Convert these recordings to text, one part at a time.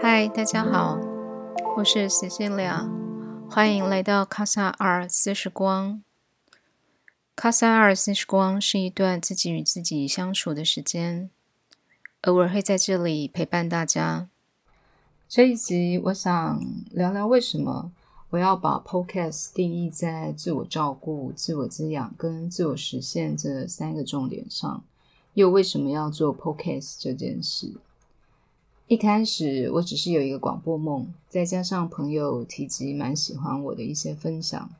嗨，大家好，我是 Cecilia，欢迎来到卡萨尔四时光。卡萨尔四时光是一段自己与自己相处的时间，偶尔会在这里陪伴大家。这一集我想聊聊为什么我要把 Podcast 定义在自我照顾、自我滋养跟自我实现这三个重点上，又为什么要做 Podcast 这件事？一开始我只是有一个广播梦，再加上朋友提及蛮喜欢我的一些分享。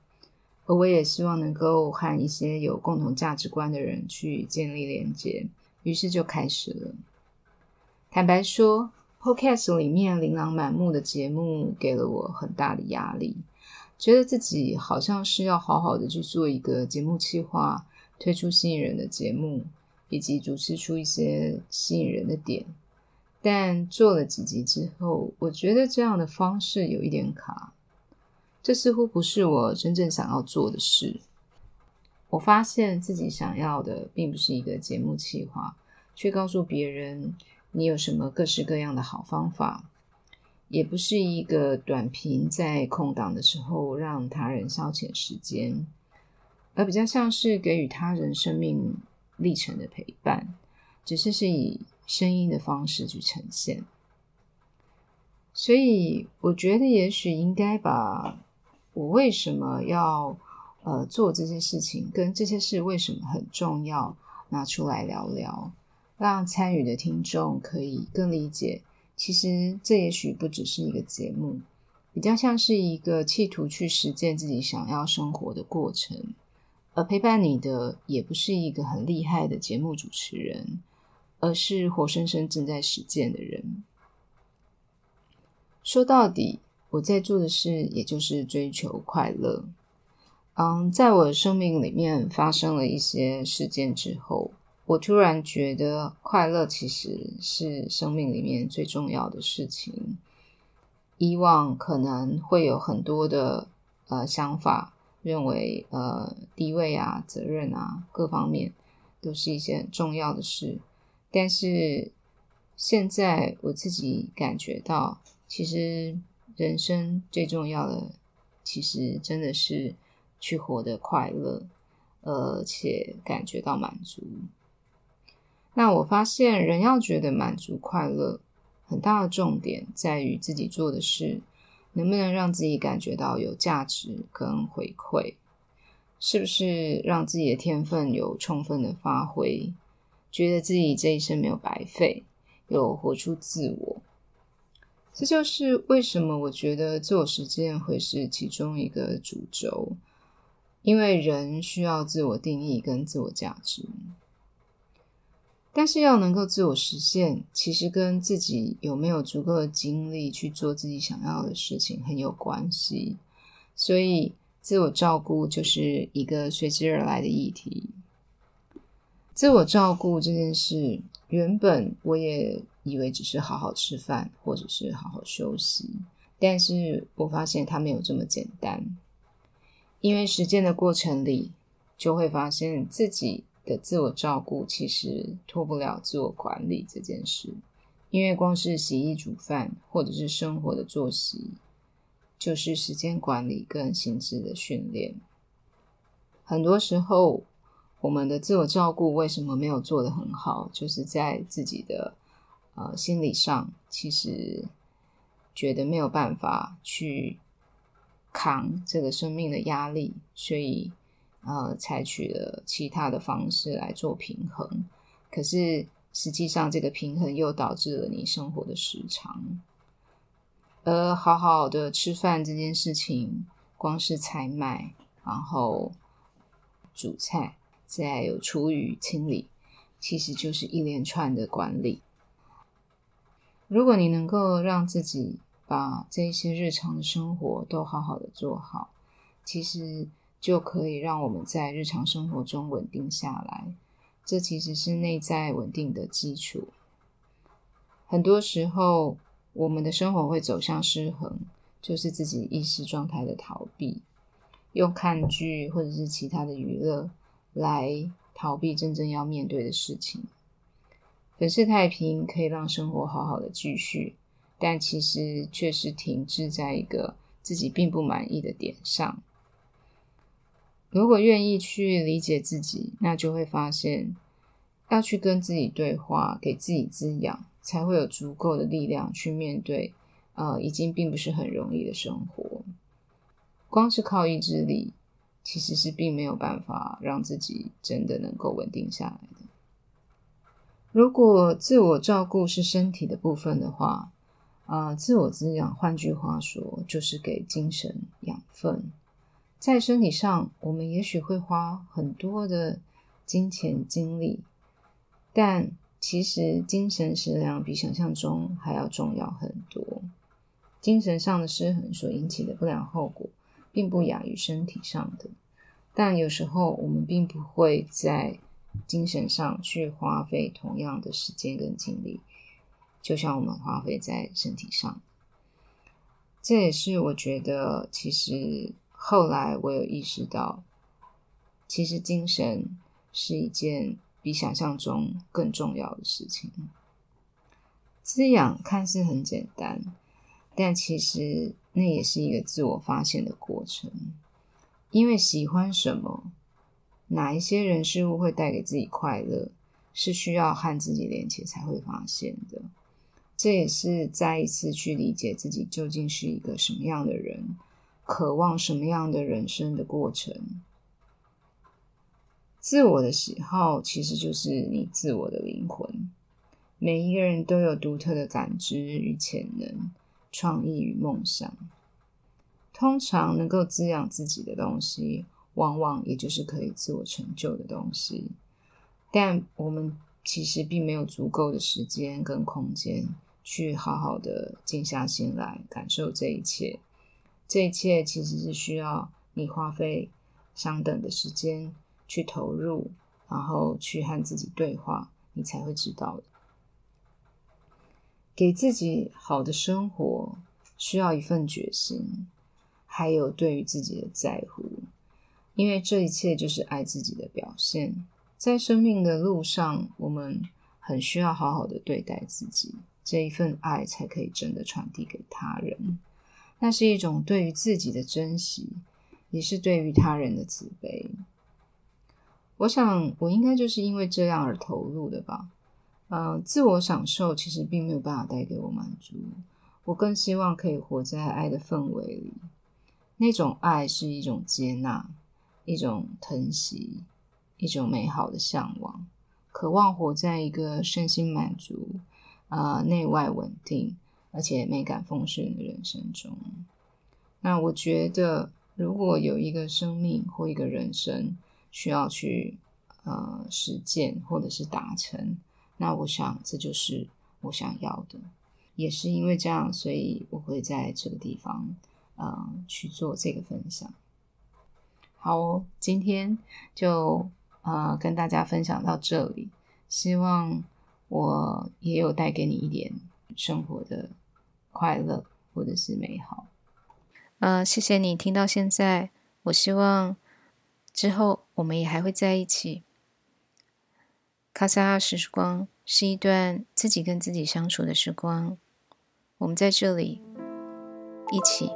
而我也希望能够和一些有共同价值观的人去建立连接，于是就开始了。坦白说，Podcast 里面琳琅满目的节目给了我很大的压力，觉得自己好像是要好好的去做一个节目企划，推出吸引人的节目，以及主持出一些吸引人的点。但做了几集之后，我觉得这样的方式有一点卡。这似乎不是我真正想要做的事。我发现自己想要的并不是一个节目企划，去告诉别人你有什么各式各样的好方法，也不是一个短评在空档的时候让他人消遣时间，而比较像是给予他人生命历程的陪伴，只是是以声音的方式去呈现。所以，我觉得也许应该把。我为什么要呃做这些事情？跟这些事为什么很重要？拿出来聊聊，让参与的听众可以更理解。其实这也许不只是一个节目，比较像是一个企图去实践自己想要生活的过程。而陪伴你的也不是一个很厉害的节目主持人，而是活生生正在实践的人。说到底。我在做的事，也就是追求快乐。嗯，在我的生命里面发生了一些事件之后，我突然觉得快乐其实是生命里面最重要的事情。以往可能会有很多的呃想法，认为呃地位啊、责任啊各方面都是一些很重要的事，但是现在我自己感觉到，其实。人生最重要的，其实真的是去活得快乐，而且感觉到满足。那我发现，人要觉得满足快乐，很大的重点在于自己做的事能不能让自己感觉到有价值跟回馈，是不是让自己的天分有充分的发挥，觉得自己这一生没有白费，有活出自我。这就是为什么我觉得自我实践会是其中一个主轴，因为人需要自我定义跟自我价值，但是要能够自我实现，其实跟自己有没有足够的精力去做自己想要的事情很有关系，所以自我照顾就是一个随之而来的议题。自我照顾这件事，原本我也。以为只是好好吃饭，或者是好好休息，但是我发现它没有这么简单。因为实践的过程里，就会发现自己的自我照顾其实脱不了自我管理这件事。因为光是洗衣煮饭，或者是生活的作息，就是时间管理跟心智的训练。很多时候，我们的自我照顾为什么没有做得很好，就是在自己的。呃，心理上其实觉得没有办法去扛这个生命的压力，所以呃，采取了其他的方式来做平衡。可是实际上，这个平衡又导致了你生活的时长。而好好的吃饭这件事情，光是采买，然后煮菜，再有厨余清理，其实就是一连串的管理。如果你能够让自己把这些日常的生活都好好的做好，其实就可以让我们在日常生活中稳定下来。这其实是内在稳定的基础。很多时候，我们的生活会走向失衡，就是自己意识状态的逃避，用看剧或者是其他的娱乐来逃避真正要面对的事情。粉饰太平可以让生活好好的继续，但其实却是停滞在一个自己并不满意的点上。如果愿意去理解自己，那就会发现，要去跟自己对话，给自己滋养，才会有足够的力量去面对，呃，已经并不是很容易的生活。光是靠意志力，其实是并没有办法让自己真的能够稳定下来的。如果自我照顾是身体的部分的话，啊，自我滋养，换句话说，就是给精神养分。在身体上，我们也许会花很多的金钱精力，但其实精神食粮比想象中还要重要很多。精神上的失衡所引起的不良后果，并不亚于身体上的，但有时候我们并不会在精神上去花费同样的时间跟精力，就像我们花费在身体上。这也是我觉得其实。后来我有意识到，其实精神是一件比想象中更重要的事情。滋养看似很简单，但其实那也是一个自我发现的过程。因为喜欢什么，哪一些人事物会带给自己快乐，是需要和自己连接才会发现的。这也是再一次去理解自己究竟是一个什么样的人。渴望什么样的人生的过程？自我的喜好其实就是你自我的灵魂。每一个人都有独特的感知与潜能、创意与梦想。通常能够滋养自己的东西，往往也就是可以自我成就的东西。但我们其实并没有足够的时间跟空间，去好好的静下心来感受这一切。这一切其实是需要你花费相等的时间去投入，然后去和自己对话，你才会知道的。给自己好的生活需要一份决心，还有对于自己的在乎，因为这一切就是爱自己的表现。在生命的路上，我们很需要好好的对待自己，这一份爱才可以真的传递给他人。那是一种对于自己的珍惜，也是对于他人的慈悲。我想，我应该就是因为这样而投入的吧。嗯，自我享受其实并没有办法带给我满足，我更希望可以活在爱的氛围里。那种爱是一种接纳，一种疼惜，一种美好的向往，渴望活在一个身心满足，啊，内外稳定。而且美感丰盛的人生中，那我觉得，如果有一个生命或一个人生需要去呃实践或者是达成，那我想这就是我想要的。也是因为这样，所以我会在这个地方呃去做这个分享。好，今天就呃跟大家分享到这里，希望我也有带给你一点生活的。快乐或者是美好，呃，谢谢你听到现在。我希望之后我们也还会在一起。卡萨尔时光是一段自己跟自己相处的时光，我们在这里一起。